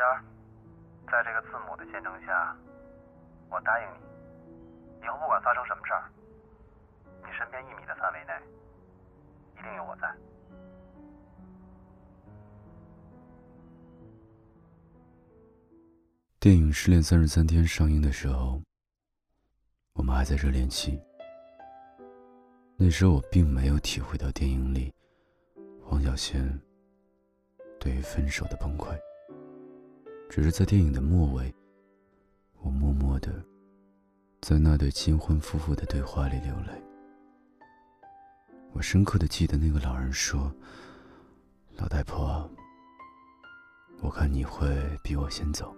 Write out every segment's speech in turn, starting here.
王小仙，在这个字母的见证下，我答应你，以后不管发生什么事儿，你身边一米的范围内，一定有我在。电影《失恋三十三天》上映的时候，我们还在热恋期。那时候我并没有体会到电影里黄小仙对于分手的崩溃，只是在电影的末尾，我默默的在那对新婚夫妇的对话里流泪。我深刻的记得那个老人说：“老太婆，我看你会比我先走。”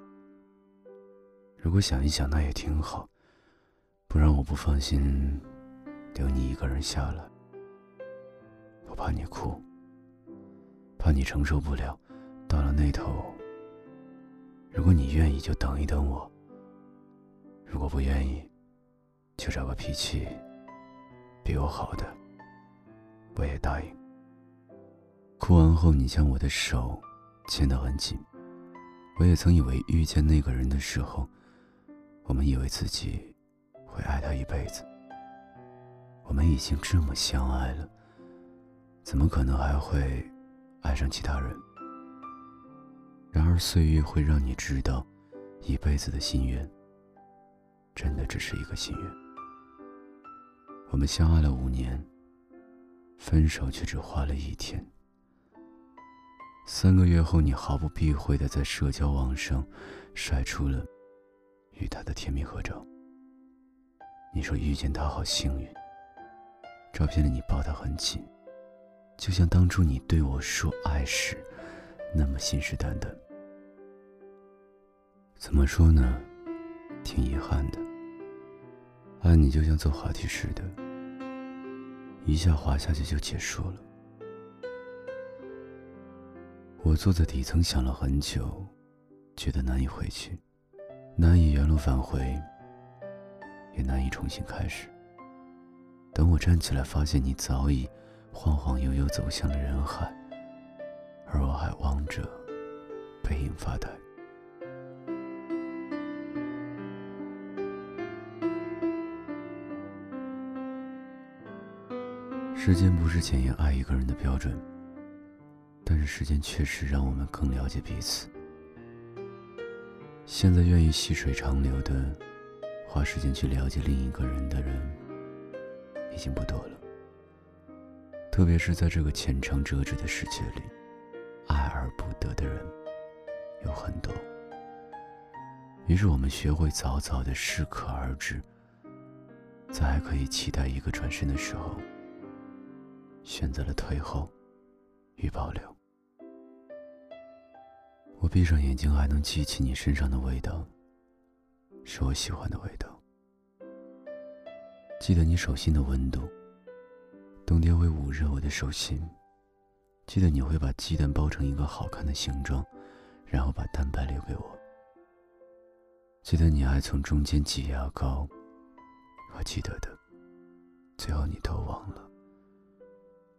如果想一想，那也挺好。不然我不放心留你一个人下来。我怕你哭，怕你承受不了。到了那头，如果你愿意，就等一等我；如果不愿意，就找个脾气比我好的，我也答应。哭完后，你将我的手牵得很紧。我也曾以为遇见那个人的时候。我们以为自己会爱他一辈子，我们已经这么相爱了，怎么可能还会爱上其他人？然而岁月会让你知道，一辈子的心愿，真的只是一个心愿。我们相爱了五年，分手却只花了一天。三个月后，你毫不避讳的在社交网上晒出了。与他的甜蜜合照。你说遇见他好幸运。照片里你抱他很紧，就像当初你对我说爱时那么信誓旦旦。怎么说呢？挺遗憾的。爱你就像坐滑梯似的，一下滑下去就结束了。我坐在底层想了很久，觉得难以回去。难以原路返回，也难以重新开始。等我站起来，发现你早已晃晃悠悠走向了人海，而我还望着背影发呆。时间不是检验爱一个人的标准，但是时间确实让我们更了解彼此。现在愿意细水长流的花时间去了解另一个人的人，已经不多了。特别是在这个浅尝辄止的世界里，爱而不得的人有很多。于是我们学会早早的适可而止，在还可以期待一个转身的时候，选择了退后与保留。我闭上眼睛，还能记起你身上的味道，是我喜欢的味道。记得你手心的温度，冬天会捂热我的手心。记得你会把鸡蛋包成一个好看的形状，然后把蛋白留给我。记得你还从中间挤牙膏，我记得的，最后你都忘了。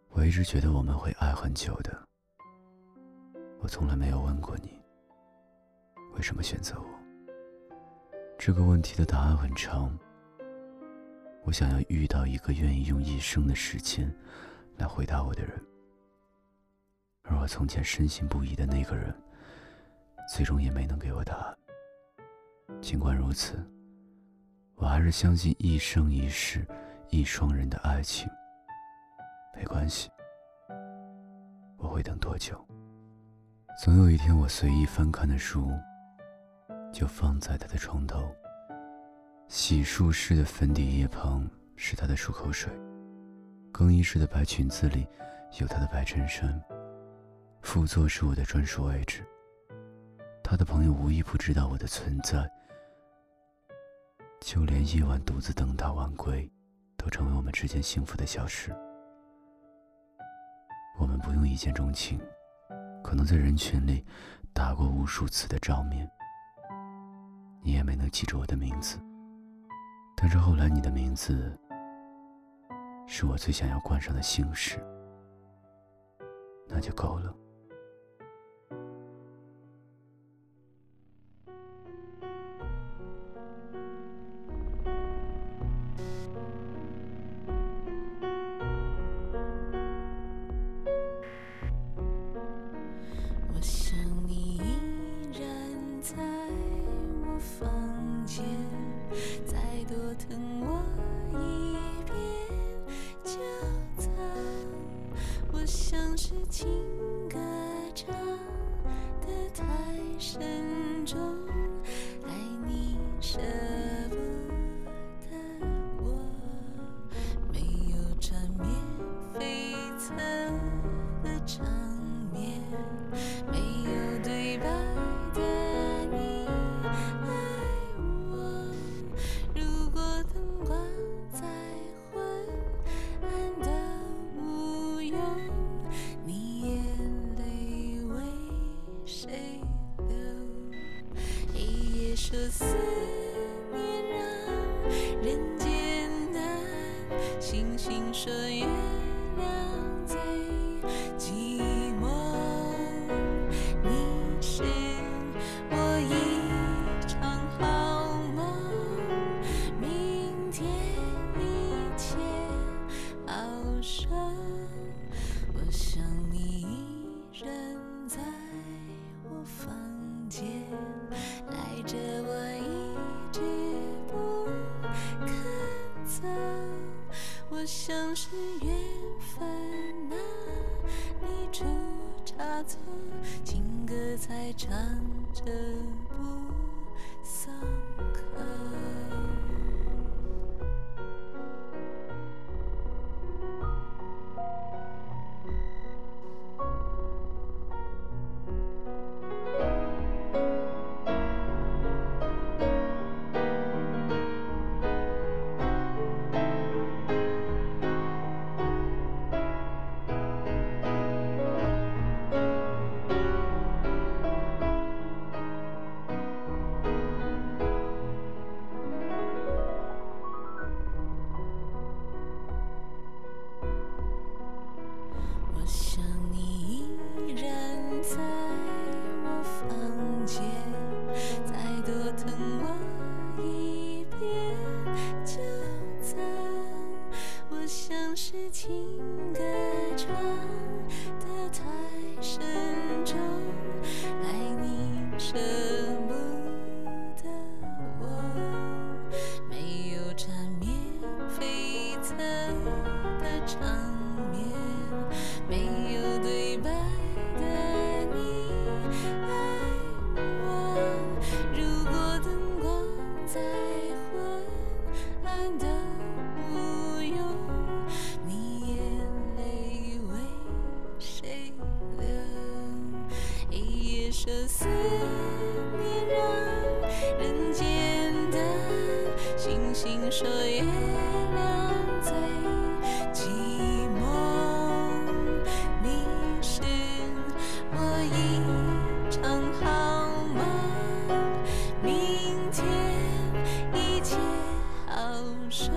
我一直觉得我们会爱很久的。我从来没有问过你，为什么选择我？这个问题的答案很长。我想要遇到一个愿意用一生的时间来回答我的人，而我从前深信不疑的那个人，最终也没能给我答案。尽管如此，我还是相信一生一世一双人的爱情。没关系，我会等多久？总有一天，我随意翻看的书，就放在他的床头。洗漱室的粉底液旁是他的漱口水，更衣室的白裙子里有他的白衬衫。副座是我的专属位置。他的朋友无一不知道我的存在，就连夜晚独自等他晚归，都成为我们之间幸福的小事。我们不用一见钟情。可能在人群里打过无数次的照面，你也没能记住我的名字。但是后来你的名字是我最想要冠上的姓氏，那就够了。着我想你依然在我房间，赖着我一直不肯走。我想是缘分啊，你出差错，情歌在唱着不松口。这思念让人间的星星说月亮最寂寞你是我一场好梦明天一切好说